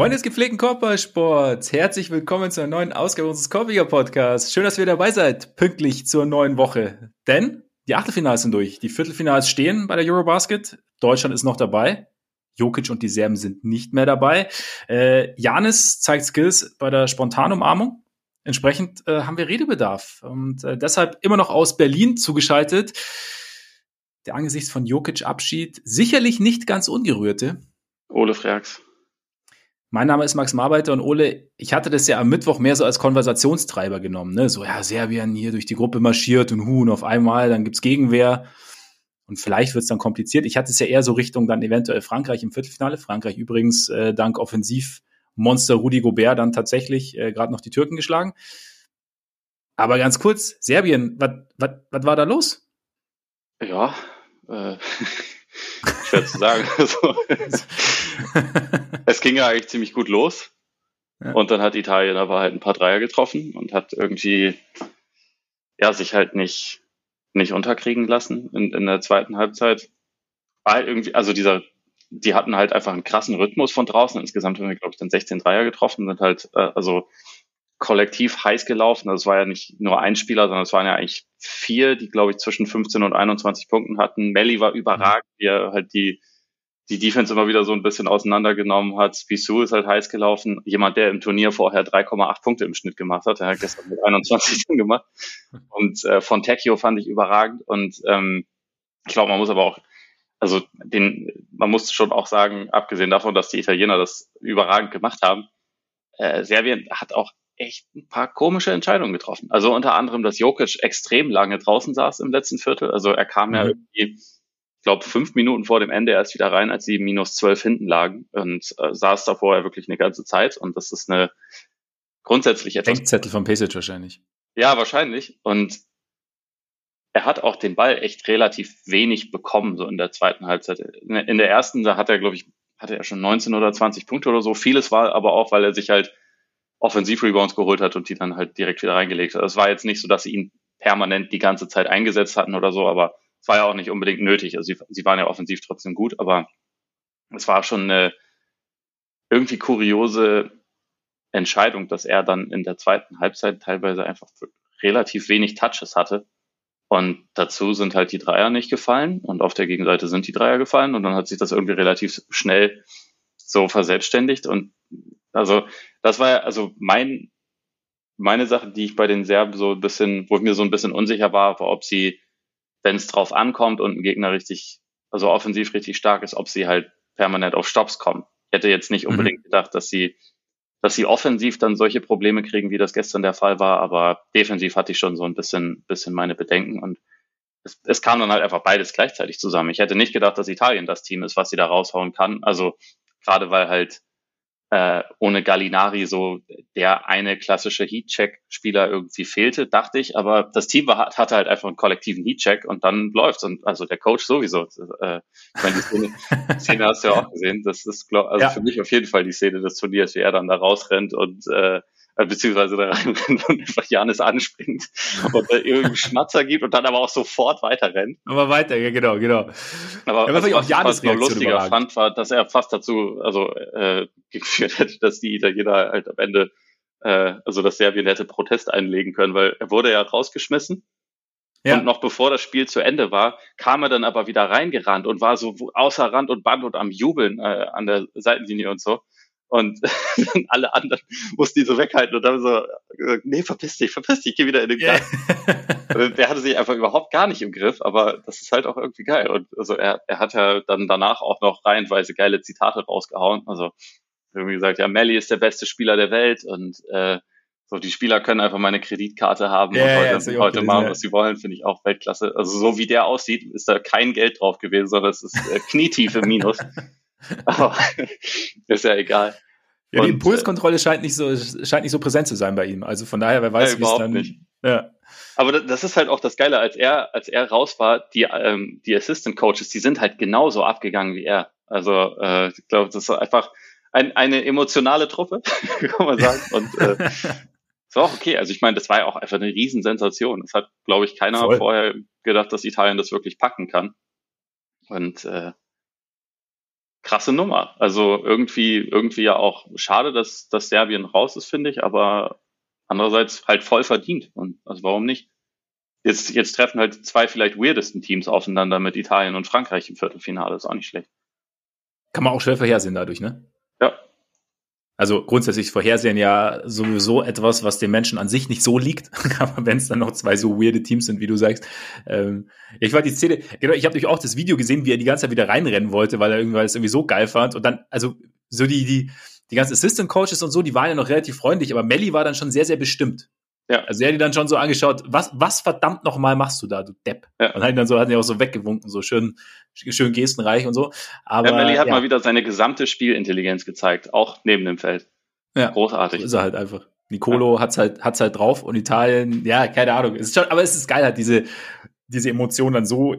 Freunde des gepflegten Körpersports, herzlich willkommen zu einer neuen Ausgabe unseres Korbiger Podcasts. Schön, dass ihr dabei seid, pünktlich zur neuen Woche. Denn die Achtelfinals sind durch, die Viertelfinals stehen bei der Eurobasket. Deutschland ist noch dabei. Jokic und die Serben sind nicht mehr dabei. Äh, Janis zeigt Skills bei der Spontanumarmung. Entsprechend äh, haben wir Redebedarf und äh, deshalb immer noch aus Berlin zugeschaltet. Der angesichts von Jokic Abschied sicherlich nicht ganz ungerührte. Ole Freaks. Mein Name ist Max Marbeiter und Ole, ich hatte das ja am Mittwoch mehr so als Konversationstreiber genommen. Ne? So, ja, Serbien hier durch die Gruppe marschiert und hu, und auf einmal, dann gibt's Gegenwehr. Und vielleicht wird's dann kompliziert. Ich hatte es ja eher so Richtung dann eventuell Frankreich im Viertelfinale. Frankreich übrigens äh, dank Offensivmonster Rudi Gobert dann tatsächlich äh, gerade noch die Türken geschlagen. Aber ganz kurz, Serbien, was war da los? Ja, äh, schwer zu sagen. Also, es ging ja eigentlich ziemlich gut los. Ja. Und dann hat Italien aber halt ein paar Dreier getroffen und hat irgendwie, ja, sich halt nicht, nicht unterkriegen lassen in, in der zweiten Halbzeit. War halt irgendwie, also dieser, die hatten halt einfach einen krassen Rhythmus von draußen. Insgesamt haben wir, glaube ich, dann 16 Dreier getroffen, sind halt, äh, also kollektiv heiß gelaufen. Das war ja nicht nur ein Spieler, sondern es waren ja eigentlich vier, die, glaube ich, zwischen 15 und 21 Punkten hatten. Melly war überragend, wie er halt die, die Defense immer wieder so ein bisschen auseinandergenommen hat. Spissu ist halt heiß gelaufen. Jemand, der im Turnier vorher 3,8 Punkte im Schnitt gemacht hat, der hat gestern mit 21 gemacht. Und äh, von Tecchio fand ich überragend. Und ähm, ich glaube, man muss aber auch, also den, man muss schon auch sagen, abgesehen davon, dass die Italiener das überragend gemacht haben, äh, Serbien hat auch echt ein paar komische Entscheidungen getroffen. Also unter anderem, dass Jokic extrem lange draußen saß im letzten Viertel. Also er kam mhm. ja irgendwie, ich glaube, fünf Minuten vor dem Ende erst wieder rein, als sie minus zwölf hinten lagen und äh, saß da vorher wirklich eine ganze Zeit. Und das ist eine grundsätzlich etwas. Denkzettel von Pesic wahrscheinlich. Ja, wahrscheinlich. Und er hat auch den Ball echt relativ wenig bekommen, so in der zweiten Halbzeit. In der ersten, da hat er, glaube ich, hatte er schon 19 oder 20 Punkte oder so. Vieles war aber auch, weil er sich halt Offensivrebounds geholt hat und die dann halt direkt wieder reingelegt hat. Es war jetzt nicht so, dass sie ihn permanent die ganze Zeit eingesetzt hatten oder so, aber es war ja auch nicht unbedingt nötig. Also sie, sie waren ja offensiv trotzdem gut, aber es war schon eine irgendwie kuriose Entscheidung, dass er dann in der zweiten Halbzeit teilweise einfach relativ wenig Touches hatte. Und dazu sind halt die Dreier nicht gefallen und auf der Gegenseite sind die Dreier gefallen und dann hat sich das irgendwie relativ schnell so verselbstständigt und also das war ja, also mein, meine Sache, die ich bei den Serben so ein bisschen, wo ich mir so ein bisschen unsicher war, war, ob sie, wenn es drauf ankommt und ein Gegner richtig, also offensiv richtig stark ist, ob sie halt permanent auf Stops kommen. Ich hätte jetzt nicht mhm. unbedingt mhm. gedacht, dass sie, dass sie offensiv dann solche Probleme kriegen, wie das gestern der Fall war, aber defensiv hatte ich schon so ein bisschen, bisschen meine Bedenken und es, es kam dann halt einfach beides gleichzeitig zusammen. Ich hätte nicht gedacht, dass Italien das Team ist, was sie da raushauen kann. Also gerade weil halt äh, ohne Gallinari so der eine klassische Heatcheck-Spieler irgendwie fehlte, dachte ich. Aber das Team war, hatte halt einfach einen kollektiven Heatcheck und dann läuft's. Und also der Coach sowieso. Äh, ich meine, die Szene, die Szene hast du ja auch gesehen. Das ist glaub, also ja. für mich auf jeden Fall die Szene des Turniers, wie er dann da rausrennt und äh, äh, beziehungsweise da reinrennt und einfach Janis anspringt und äh, irgendwie Schmatzer gibt und dann aber auch sofort weiter rennt. Aber weiter, ja, genau, genau. Aber ja, was ich auch Janis noch lustiger überragend. fand, war, dass er fast dazu, also äh, geführt hätte, dass die Italiener halt am Ende, äh, also dass Serbien hätte Protest einlegen können, weil er wurde ja rausgeschmissen. Ja. Und noch bevor das Spiel zu Ende war, kam er dann aber wieder reingerannt und war so außer Rand und Band und am Jubeln äh, an der Seitenlinie und so. Und alle anderen mussten die so weghalten und dann so, nee, verpiss dich, verpiss dich, geh wieder in den Garten. Yeah. der hatte sich einfach überhaupt gar nicht im Griff, aber das ist halt auch irgendwie geil. Und also er, er hat ja dann danach auch noch reihenweise geile Zitate rausgehauen. Also irgendwie gesagt, ja, Melly ist der beste Spieler der Welt und äh, so die Spieler können einfach meine Kreditkarte haben yeah, und heute, ja, heute machen, was sie wollen, finde ich auch Weltklasse. Also so wie der aussieht, ist da kein Geld drauf gewesen, sondern es ist äh, knietiefe Minus. Aber ist ja egal. Ja, die Impulskontrolle scheint nicht so, scheint nicht so präsent zu sein bei ihm. Also von daher, wer weiß, ja, wie es dann. Nicht. Ja. Aber das ist halt auch das Geile, als er, als er raus war, die, ähm, die Assistant Coaches, die sind halt genauso abgegangen wie er. Also äh, ich glaube, das ist einfach ein, eine emotionale Truppe, kann man sagen. Und äh, es war auch okay. Also ich meine, das war ja auch einfach eine Riesensensation. Das hat, glaube ich, keiner Voll. vorher gedacht, dass Italien das wirklich packen kann. Und äh, krasse Nummer. Also irgendwie, irgendwie ja auch schade, dass, dass Serbien raus ist, finde ich, aber andererseits halt voll verdient. Und also warum nicht? Jetzt, jetzt treffen halt zwei vielleicht weirdesten Teams aufeinander mit Italien und Frankreich im Viertelfinale. Ist auch nicht schlecht. Kann man auch schwer vorhersehen dadurch, ne? Also grundsätzlich Vorhersehen ja sowieso etwas, was dem Menschen an sich nicht so liegt. Aber wenn es dann noch zwei so weirde Teams sind, wie du sagst. Ähm, ich war die Szene, genau, ich habe natürlich auch das Video gesehen, wie er die ganze Zeit wieder reinrennen wollte, weil er irgendwie das irgendwie so geil fand. Und dann, also so die, die, die ganzen Assistant Coaches und so, die waren ja noch relativ freundlich, aber Melly war dann schon sehr, sehr bestimmt. Ja. Also er hat die dann schon so angeschaut, was, was verdammt nochmal machst du da, du Depp? Ja. Und hat ihn dann so, hat ihn auch so weggewunken, so schön, schön gestenreich und so. Aber, ja, Melly hat ja. mal wieder seine gesamte Spielintelligenz gezeigt, auch neben dem Feld. Ja. Großartig. So ist er halt einfach. Nicolo ja. hat's halt, hat's halt drauf und Italien, ja, keine Ahnung. Es ist schon, aber es ist geil, halt diese, diese Emotionen dann so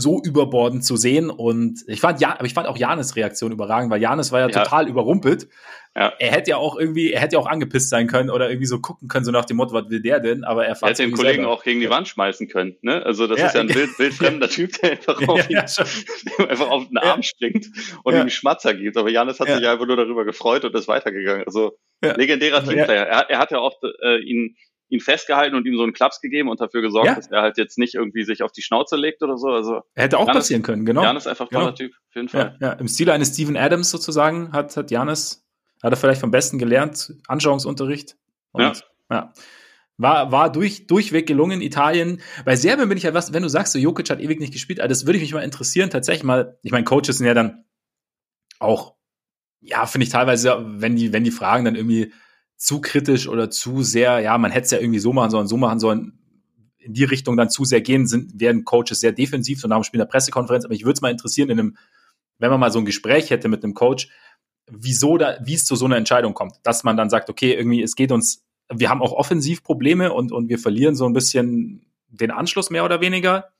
so überbordend zu sehen. Und ich fand ja, aber ich fand auch Janis Reaktion überragend, weil Janis war ja, ja. total überrumpelt. Ja. Er hätte ja auch irgendwie, er hätte ja auch angepisst sein können oder irgendwie so gucken können, so nach dem Motto, was will der denn? Aber er, er hätte den Kollegen selber. auch gegen die Wand schmeißen können. Ne? Also das ja, ist ja ein wild, wildfremder Typ, der einfach auf, ihn, einfach auf den Arm springt und ihm Schmatzer gibt. Aber Janis hat sich ja einfach nur darüber gefreut und ist weitergegangen. Also legendärer Teamplayer. Er, er hat ja auch äh, ihn ihn festgehalten und ihm so einen Klaps gegeben und dafür gesorgt, ja. dass er halt jetzt nicht irgendwie sich auf die Schnauze legt oder so. Also hätte auch Janis, passieren können, genau. Janis ist einfach genau. toller Typ, auf jeden Fall. Ja, ja. Im Stile eines Steven Adams sozusagen hat, hat Janis, hat er vielleicht vom Besten gelernt, Anschauungsunterricht. Und, ja. ja. War, war durch, durchweg gelungen, Italien. Bei Serbien bin ich ja was, wenn du sagst, so Jokic hat ewig nicht gespielt, also das würde ich mich mal interessieren, tatsächlich mal, ich meine, Coaches sind ja dann auch, ja, finde ich teilweise, wenn die, wenn die Fragen dann irgendwie zu kritisch oder zu sehr, ja, man hätte es ja irgendwie so machen sollen, so machen sollen, in die Richtung dann zu sehr gehen, sind, werden Coaches sehr defensiv, so nach dem Spiel der Pressekonferenz. Aber ich würde es mal interessieren, in einem, wenn man mal so ein Gespräch hätte mit einem Coach, wieso da, wie es zu so einer Entscheidung kommt, dass man dann sagt, okay, irgendwie, es geht uns, wir haben auch Offensivprobleme und, und wir verlieren so ein bisschen den Anschluss mehr oder weniger.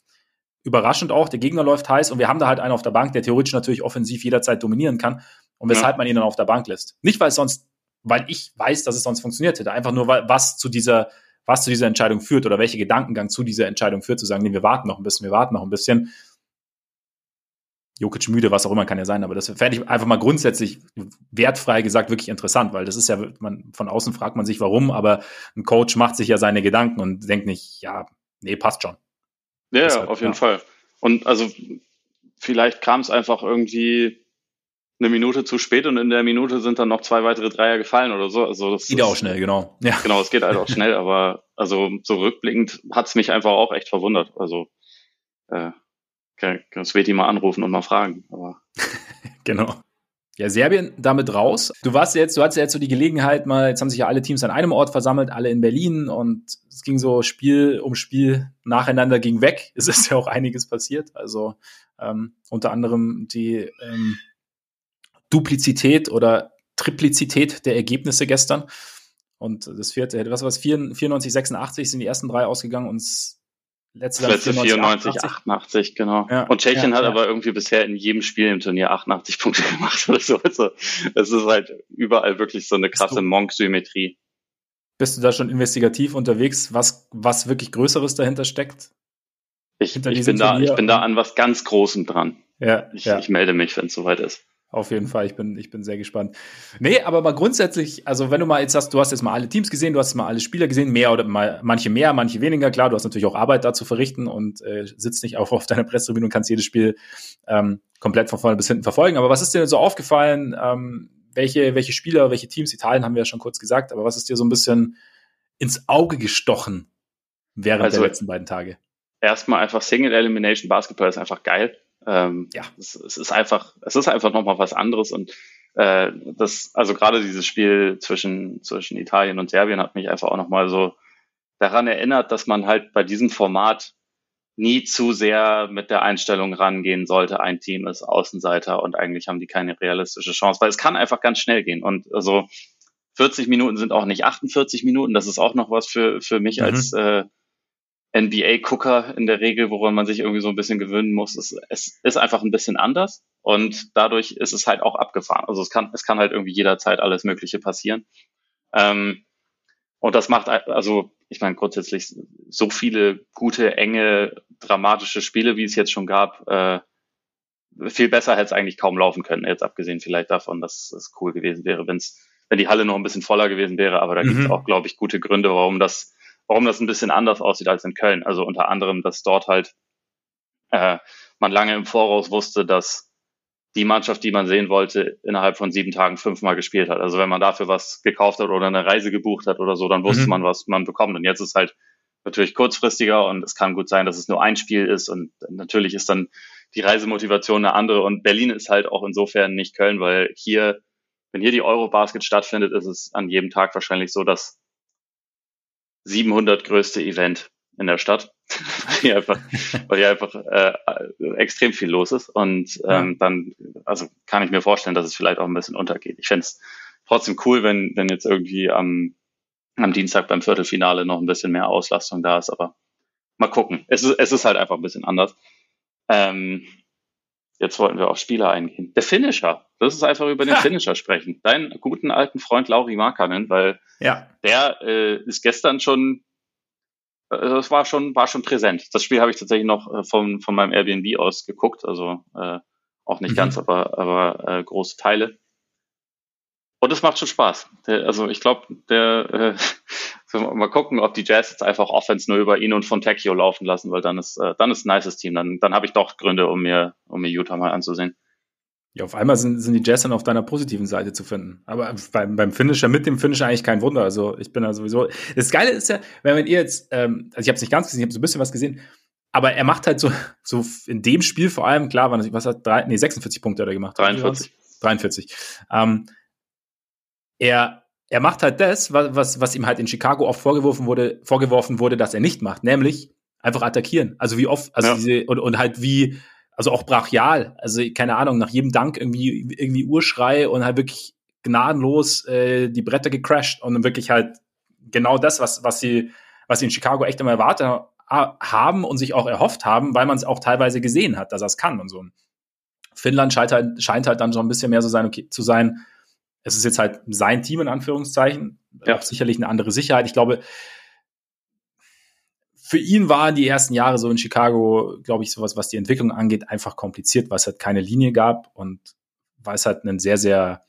Überraschend auch, der Gegner läuft heiß und wir haben da halt einen auf der Bank, der theoretisch natürlich offensiv jederzeit dominieren kann und weshalb ja. man ihn dann auf der Bank lässt. Nicht, weil es sonst weil ich weiß, dass es sonst funktioniert hätte. Einfach nur, was zu dieser, was zu dieser Entscheidung führt oder welche Gedankengang zu dieser Entscheidung führt, zu sagen, nee, wir warten noch ein bisschen, wir warten noch ein bisschen. Jokic müde, was auch immer kann ja sein, aber das fände ich einfach mal grundsätzlich wertfrei gesagt wirklich interessant, weil das ist ja, man, von außen fragt man sich warum, aber ein Coach macht sich ja seine Gedanken und denkt nicht, ja, nee, passt schon. Ja, Deshalb, auf jeden ja. Fall. Und also vielleicht kam es einfach irgendwie eine Minute zu spät und in der Minute sind dann noch zwei weitere Dreier gefallen oder so. Also das geht ist, auch schnell, genau. Ja. Genau, es geht halt auch schnell, aber also so rückblickend hat's mich einfach auch echt verwundert. Also äh, kann, kann Sveti mal anrufen und mal fragen. Aber genau. Ja, Serbien damit raus. Du warst jetzt, du hattest ja jetzt so die Gelegenheit mal, jetzt haben sich ja alle Teams an einem Ort versammelt, alle in Berlin und es ging so Spiel um Spiel nacheinander ging weg. Es ist ja auch einiges passiert. Also ähm, unter anderem die ähm, Duplizität oder Triplizität der Ergebnisse gestern. Und das vierte, was war es? 94, 86 sind die ersten drei ausgegangen und das letzte, letzte 94, 88, 88 genau. Ja, und Tschechien ja, hat ja. aber irgendwie bisher in jedem Spiel im Turnier 88 Punkte gemacht oder so. Also es ist halt überall wirklich so eine krasse Monk-Symmetrie. Bist du da schon investigativ unterwegs, was, was wirklich Größeres dahinter steckt? Ich, ich bin, da, ich bin da an was ganz Großem dran. Ja, ich, ich melde mich, wenn es soweit ist. Auf jeden Fall, ich bin, ich bin sehr gespannt. Nee, aber mal grundsätzlich, also wenn du mal jetzt hast, du hast jetzt mal alle Teams gesehen, du hast mal alle Spieler gesehen, mehr oder mal, manche mehr, manche weniger, klar, du hast natürlich auch Arbeit da zu verrichten und äh, sitzt nicht auch auf deiner Pressetribüne und kannst jedes Spiel ähm, komplett von vorne bis hinten verfolgen. Aber was ist dir so aufgefallen? Ähm, welche, welche Spieler, welche Teams, Italien haben wir ja schon kurz gesagt, aber was ist dir so ein bisschen ins Auge gestochen während also, der letzten beiden Tage? Erstmal einfach Single Elimination Basketball ist einfach geil. Ähm, ja, es, es, ist einfach, es ist einfach nochmal was anderes und äh, das, also gerade dieses Spiel zwischen, zwischen Italien und Serbien hat mich einfach auch nochmal so daran erinnert, dass man halt bei diesem Format nie zu sehr mit der Einstellung rangehen sollte, ein Team ist Außenseiter und eigentlich haben die keine realistische Chance, weil es kann einfach ganz schnell gehen. Und also 40 Minuten sind auch nicht 48 Minuten, das ist auch noch was für, für mich mhm. als äh, NBA-Gucker in der Regel, woran man sich irgendwie so ein bisschen gewöhnen muss. Es, es ist einfach ein bisschen anders und dadurch ist es halt auch abgefahren. Also es kann, es kann halt irgendwie jederzeit alles Mögliche passieren. Ähm, und das macht, also ich meine grundsätzlich so viele gute, enge, dramatische Spiele, wie es jetzt schon gab, äh, viel besser hätte es eigentlich kaum laufen können, jetzt abgesehen vielleicht davon, dass es cool gewesen wäre, wenn's, wenn die Halle noch ein bisschen voller gewesen wäre. Aber da mhm. gibt es auch, glaube ich, gute Gründe, warum das, warum das ein bisschen anders aussieht als in Köln. Also unter anderem, dass dort halt äh, man lange im Voraus wusste, dass die Mannschaft, die man sehen wollte, innerhalb von sieben Tagen fünfmal gespielt hat. Also wenn man dafür was gekauft hat oder eine Reise gebucht hat oder so, dann wusste mhm. man, was man bekommt. Und jetzt ist halt natürlich kurzfristiger und es kann gut sein, dass es nur ein Spiel ist und natürlich ist dann die Reisemotivation eine andere und Berlin ist halt auch insofern nicht Köln, weil hier, wenn hier die Eurobasket stattfindet, ist es an jedem Tag wahrscheinlich so das 700 größte Event in der Stadt, weil hier einfach, weil hier einfach äh, extrem viel los ist und ähm, ja. dann, also kann ich mir vorstellen, dass es vielleicht auch ein bisschen untergeht. Ich fände es trotzdem cool, wenn, wenn jetzt irgendwie am am Dienstag beim Viertelfinale noch ein bisschen mehr Auslastung da ist, aber mal gucken. Es ist, es ist halt einfach ein bisschen anders. Ähm, jetzt wollten wir auf Spieler eingehen. Der Finisher. Das ist einfach über den ha. Finisher sprechen. Deinen guten alten Freund Lauri Markanen, weil ja. der äh, ist gestern schon, äh, das war schon, war schon präsent. Das Spiel habe ich tatsächlich noch äh, von, von meinem Airbnb aus geguckt, also äh, auch nicht mhm. ganz, aber, aber äh, große Teile. Und es macht schon Spaß. Der, also ich glaube, der äh, mal gucken, ob die Jazz jetzt einfach Offense nur über ihn und Fontecchio laufen lassen, weil dann ist äh, dann ist ein nices Team. Dann dann habe ich doch Gründe, um mir um mir Utah mal anzusehen. Ja, auf einmal sind, sind die Jazz dann auf deiner positiven Seite zu finden. Aber beim, beim Finisher, mit dem Finisher eigentlich kein Wunder. Also ich bin da sowieso. Das Geile ist ja, wenn ihr jetzt, ähm, also ich habe es nicht ganz gesehen, ich habe so ein bisschen was gesehen, aber er macht halt so, so in dem Spiel vor allem, klar, was hat drei, nee, 46 Punkte hat er gemacht. 43. 43. Ähm, er, er macht halt das, was, was ihm halt in Chicago oft vorgeworfen wurde, vorgeworfen wurde, dass er nicht macht, nämlich einfach attackieren. Also wie oft, also ja. diese, und, und halt wie, also auch brachial, also keine Ahnung, nach jedem Dank irgendwie, irgendwie Urschrei und halt wirklich gnadenlos äh, die Bretter gecrashed und wirklich halt genau das, was, was sie, was sie in Chicago echt immer erwartet haben und sich auch erhofft haben, weil man es auch teilweise gesehen hat, dass er es kann und so. Finnland scheint halt, scheint halt dann so ein bisschen mehr so sein, okay, zu sein, es ist jetzt halt sein Team in Anführungszeichen, ja. auch sicherlich eine andere Sicherheit. Ich glaube, für ihn waren die ersten Jahre so in Chicago, glaube ich, sowas, was die Entwicklung angeht, einfach kompliziert, weil es halt keine Linie gab und weil es halt einen sehr, sehr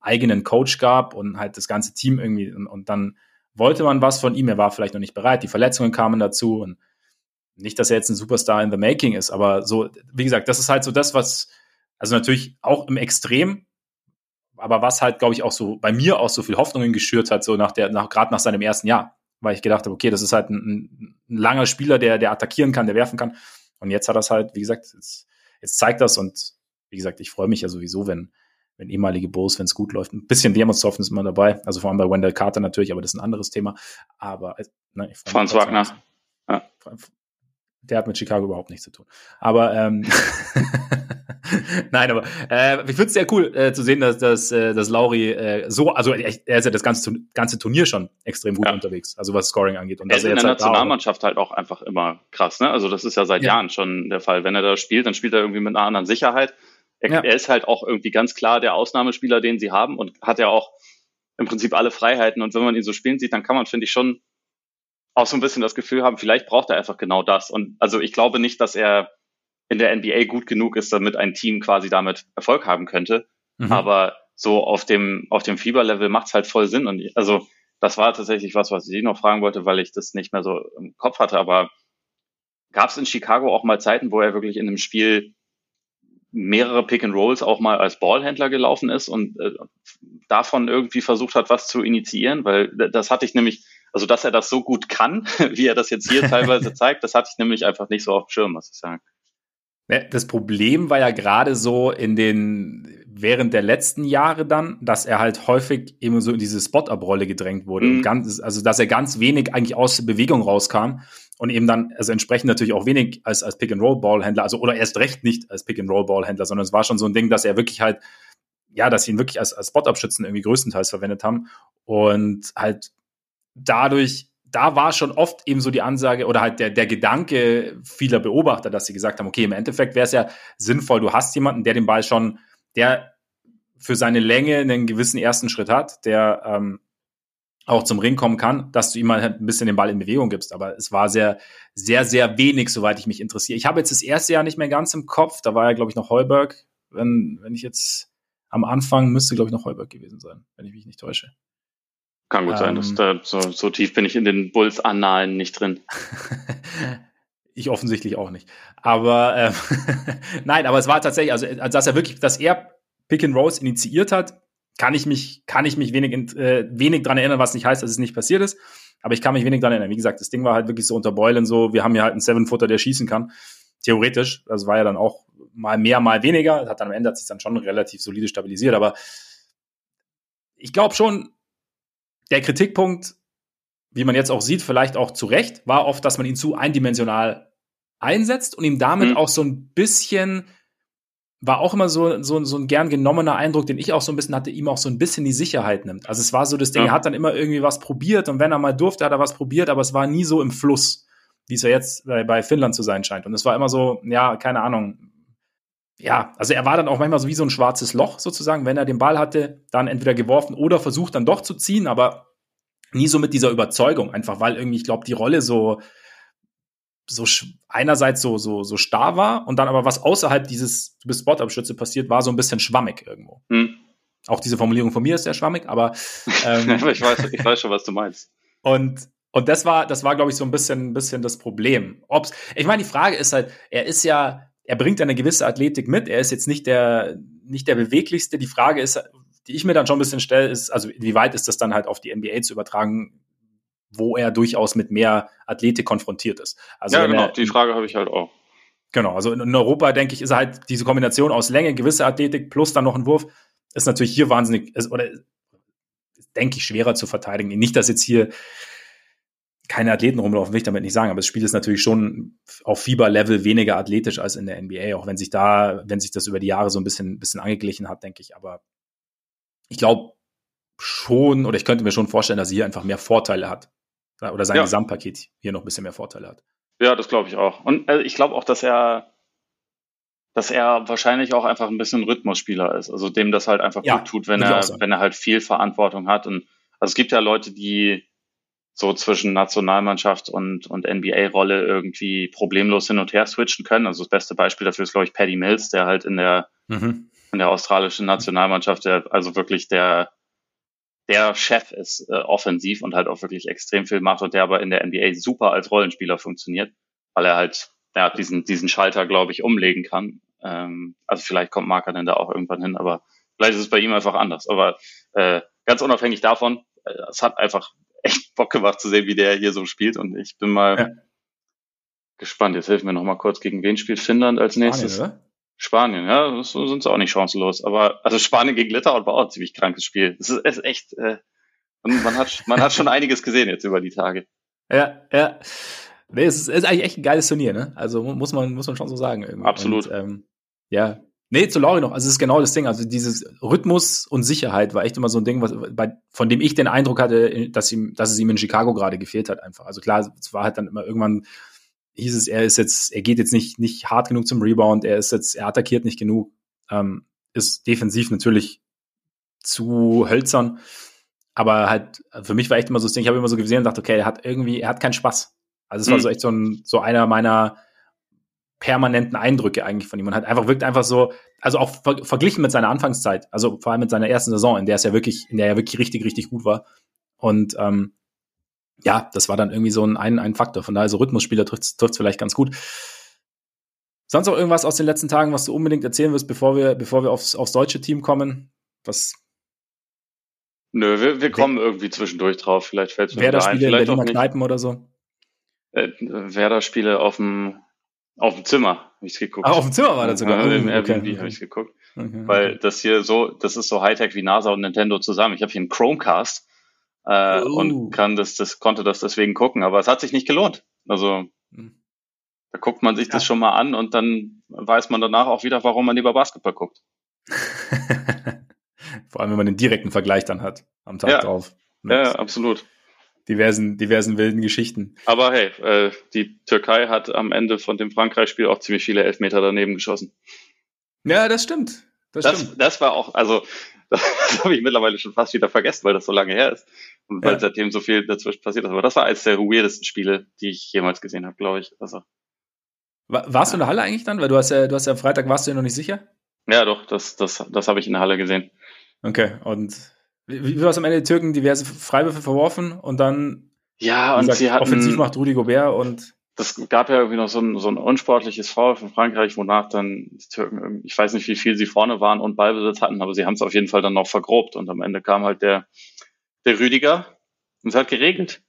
eigenen Coach gab und halt das ganze Team irgendwie und, und dann wollte man was von ihm, er war vielleicht noch nicht bereit, die Verletzungen kamen dazu und nicht, dass er jetzt ein Superstar in the making ist, aber so, wie gesagt, das ist halt so das, was, also natürlich auch im Extrem aber was halt, glaube ich, auch so bei mir auch so viel Hoffnungen geschürt hat, so nach der, nach, gerade nach seinem ersten Jahr, weil ich gedacht habe, okay, das ist halt ein, ein langer Spieler, der, der attackieren kann, der werfen kann. Und jetzt hat es halt, wie gesagt, jetzt, jetzt zeigt das und wie gesagt, ich freue mich ja sowieso, wenn, wenn ehemalige Bulls, wenn es gut läuft. Ein bisschen Wermutstropfen ist immer dabei, also vor allem bei Wendell Carter natürlich, aber das ist ein anderes Thema. Aber ne, ich Franz Wagner. Ja. Der hat mit Chicago überhaupt nichts zu tun. Aber ähm, Nein, aber äh, ich finde es sehr cool äh, zu sehen, dass, dass, äh, dass Lauri äh, so, also er ist ja das ganze, ganze Turnier schon extrem gut ja. unterwegs, also was Scoring angeht. Und er ist in der halt Nationalmannschaft halt auch einfach immer krass, ne? Also das ist ja seit ja. Jahren schon der Fall. Wenn er da spielt, dann spielt er irgendwie mit einer anderen Sicherheit. Er, ja. er ist halt auch irgendwie ganz klar der Ausnahmespieler, den sie haben und hat ja auch im Prinzip alle Freiheiten. Und wenn man ihn so spielen sieht, dann kann man, finde ich, schon auch so ein bisschen das Gefühl haben, vielleicht braucht er einfach genau das. Und also ich glaube nicht, dass er in der NBA gut genug ist, damit ein Team quasi damit Erfolg haben könnte. Mhm. Aber so auf dem, auf dem Fieberlevel macht es halt voll Sinn. Und ich, also das war tatsächlich was, was ich noch fragen wollte, weil ich das nicht mehr so im Kopf hatte. Aber gab es in Chicago auch mal Zeiten, wo er wirklich in einem Spiel mehrere Pick and Rolls auch mal als Ballhändler gelaufen ist und äh, davon irgendwie versucht hat, was zu initiieren, weil das hatte ich nämlich, also dass er das so gut kann, wie er das jetzt hier teilweise zeigt, das hatte ich nämlich einfach nicht so auf dem Schirm, muss ich sagen. Ne, das Problem war ja gerade so in den, während der letzten Jahre dann, dass er halt häufig eben so in diese Spot-Up-Rolle gedrängt wurde. Mhm. Ganz, also, dass er ganz wenig eigentlich aus der Bewegung rauskam und eben dann, also entsprechend natürlich auch wenig als, als Pick-and-Roll-Ballhändler, also, oder erst recht nicht als Pick-and-Roll-Ballhändler, sondern es war schon so ein Ding, dass er wirklich halt, ja, dass sie ihn wirklich als, als Spot-Up-Schützen irgendwie größtenteils verwendet haben und halt dadurch da war schon oft eben so die Ansage oder halt der, der Gedanke vieler Beobachter, dass sie gesagt haben, okay, im Endeffekt wäre es ja sinnvoll, du hast jemanden, der den Ball schon, der für seine Länge einen gewissen ersten Schritt hat, der ähm, auch zum Ring kommen kann, dass du ihm mal halt ein bisschen den Ball in Bewegung gibst. Aber es war sehr, sehr, sehr wenig, soweit ich mich interessiere. Ich habe jetzt das erste Jahr nicht mehr ganz im Kopf. Da war ja, glaube ich, noch Heuberg. Wenn, wenn ich jetzt am Anfang müsste, glaube ich, noch Heuberg gewesen sein, wenn ich mich nicht täusche. Kann gut ähm, sein, dass ähm. da so, so tief bin ich in den Bulls-Annalen nicht drin. ich offensichtlich auch nicht. Aber ähm, nein, aber es war tatsächlich, also dass er wirklich, dass er Pick and Rolls initiiert hat, kann ich mich, kann ich mich wenig, äh, wenig dran erinnern, was nicht heißt, dass es nicht passiert ist. Aber ich kann mich wenig dran erinnern. Wie gesagt, das Ding war halt wirklich so unter Beulen so, wir haben ja halt einen Seven-Footer, der schießen kann. Theoretisch. Das war ja dann auch mal mehr, mal weniger. Hat dann am Ende hat sich dann schon relativ solide stabilisiert. Aber ich glaube schon, der Kritikpunkt, wie man jetzt auch sieht, vielleicht auch zu Recht, war oft, dass man ihn zu eindimensional einsetzt und ihm damit mhm. auch so ein bisschen war auch immer so, so, so ein gern genommener Eindruck, den ich auch so ein bisschen hatte, ihm auch so ein bisschen die Sicherheit nimmt. Also es war so das Ding, ja. er hat dann immer irgendwie was probiert und wenn er mal durfte, hat er was probiert, aber es war nie so im Fluss, wie es ja jetzt bei, bei Finnland zu sein scheint. Und es war immer so, ja, keine Ahnung. Ja, also er war dann auch manchmal so wie so ein schwarzes Loch sozusagen, wenn er den Ball hatte, dann entweder geworfen oder versucht dann doch zu ziehen, aber nie so mit dieser Überzeugung, einfach weil irgendwie, ich glaube, die Rolle so, so einerseits so, so, so starr war und dann aber was außerhalb dieses, du bist Sportabschütze passiert, war so ein bisschen schwammig irgendwo. Hm. Auch diese Formulierung von mir ist sehr schwammig, aber ähm, ich, weiß, ich weiß schon, was du meinst. Und, und das war, das war, glaube ich, so ein bisschen, ein bisschen das Problem. Ob's, ich meine, die Frage ist halt, er ist ja, er bringt eine gewisse Athletik mit, er ist jetzt nicht der, nicht der beweglichste. Die Frage ist, die ich mir dann schon ein bisschen stelle, ist, also wie weit ist das dann halt auf die NBA zu übertragen? wo er durchaus mit mehr Athletik konfrontiert ist. Also ja, genau, er, die Frage habe ich halt auch. Genau, also in Europa, denke ich, ist halt diese Kombination aus Länge, gewisse Athletik plus dann noch ein Wurf, ist natürlich hier wahnsinnig, ist, oder denke ich, schwerer zu verteidigen. Nicht, dass jetzt hier keine Athleten rumlaufen, will ich damit nicht sagen, aber das Spiel ist natürlich schon auf Fieberlevel weniger athletisch als in der NBA, auch wenn sich da, wenn sich das über die Jahre so ein bisschen, bisschen angeglichen hat, denke ich. Aber ich glaube schon, oder ich könnte mir schon vorstellen, dass sie hier einfach mehr Vorteile hat oder sein ja. Gesamtpaket hier noch ein bisschen mehr Vorteile hat. Ja, das glaube ich auch. Und äh, ich glaube auch, dass er, dass er wahrscheinlich auch einfach ein bisschen Rhythmusspieler ist. Also dem das halt einfach ja, gut tut, wenn er, wenn er halt viel Verantwortung hat. Und also es gibt ja Leute, die so zwischen Nationalmannschaft und, und NBA-Rolle irgendwie problemlos hin und her switchen können. Also das beste Beispiel dafür ist, glaube ich, Paddy Mills, der halt in der, mhm. in der australischen Nationalmannschaft, der, also wirklich der, der Chef ist äh, offensiv und halt auch wirklich extrem viel macht und der aber in der NBA super als Rollenspieler funktioniert, weil er halt ja, diesen, diesen Schalter, glaube ich, umlegen kann. Ähm, also vielleicht kommt Marker denn da auch irgendwann hin, aber vielleicht ist es bei ihm einfach anders. Aber äh, ganz unabhängig davon, äh, es hat einfach echt Bock gemacht zu sehen, wie der hier so spielt und ich bin mal ja. gespannt. Jetzt helfen wir noch mal kurz, gegen wen spielt Finnland als nächstes? Spanien, Spanien, ja, so sind sie auch nicht chancenlos. Aber also Spanien gegen Litauen war auch ein ziemlich krankes Spiel. Es ist, ist echt, äh, und man hat, man hat schon einiges gesehen jetzt über die Tage. Ja, ja. Nee, es ist, ist eigentlich echt ein geiles Turnier, ne? Also muss man, muss man schon so sagen. Irgendwie. Absolut. Und, ähm, ja. Nee, zu Lauri noch. Also es ist genau das Ding. Also dieses Rhythmus und Sicherheit war echt immer so ein Ding, was, bei, von dem ich den Eindruck hatte, dass ihm, dass es ihm in Chicago gerade gefehlt hat einfach. Also klar, es war halt dann immer irgendwann hieß es, er ist jetzt, er geht jetzt nicht, nicht hart genug zum Rebound, er ist jetzt, er attackiert nicht genug, ähm, ist defensiv natürlich zu hölzern. Aber halt, für mich war echt immer so das Ding, ich habe immer so gesehen und dachte, okay, er hat irgendwie, er hat keinen Spaß. Also es war mhm. so echt so ein, so einer meiner permanenten Eindrücke eigentlich von ihm. Man hat einfach, wirkt einfach so, also auch ver verglichen mit seiner Anfangszeit, also vor allem mit seiner ersten Saison, in der es ja wirklich, in der er wirklich richtig, richtig gut war. Und ähm, ja, das war dann irgendwie so ein, ein, ein Faktor. Von daher, so Rhythmusspieler trifft es vielleicht ganz gut. Sonst auch irgendwas aus den letzten Tagen, was du unbedingt erzählen wirst, bevor wir, bevor wir aufs, aufs deutsche Team kommen? Was? Nö, wir, wir kommen irgendwie zwischendurch drauf. Vielleicht fällt es mir Werder Spiele in Berliner Kneipen oder so? Äh, Werder Spiele auf dem, auf dem Zimmer, habe ich geguckt. Ach, auf dem Zimmer war das sogar. Ja, Im Airbnb okay. habe ich geguckt. Okay, Weil das hier so, das ist so Hightech wie NASA und Nintendo zusammen. Ich habe hier einen Chromecast äh, oh. und kann das, das konnte das deswegen gucken. Aber es hat sich nicht gelohnt. Also hm. da guckt man sich ja. das schon mal an und dann weiß man danach auch wieder, warum man lieber Basketball guckt. Vor allem, wenn man den direkten Vergleich dann hat am Tag ja. drauf. Ja, absolut. Diversen, diversen wilden Geschichten. Aber hey, äh, die Türkei hat am Ende von dem Frankreich-Spiel auch ziemlich viele Elfmeter daneben geschossen. Ja, das stimmt. Das, das, stimmt. das war auch, also Das habe ich mittlerweile schon fast wieder vergessen, weil das so lange her ist. Und weil ja. seitdem so viel dazwischen passiert ist. Aber das war eines der weirdesten Spiele, die ich jemals gesehen habe, glaube ich. Also. Warst du in der Halle eigentlich dann? Weil du hast ja, du hast ja am Freitag warst du ja noch nicht sicher? Ja, doch, das, das, das habe ich in der Halle gesehen. Okay, und wie, wie war es am Ende? Die Türken diverse Freiwürfe verworfen und dann ja, und gesagt, sie hatten, offensiv macht Rudi Gobert und das gab ja irgendwie noch so ein, so ein unsportliches Foul von Frankreich, wonach dann die Türken, ich weiß nicht, wie viel sie vorne waren und Ballbesitz hatten, aber sie haben es auf jeden Fall dann noch vergrobt und am Ende kam halt der, der Rüdiger und es hat geregelt.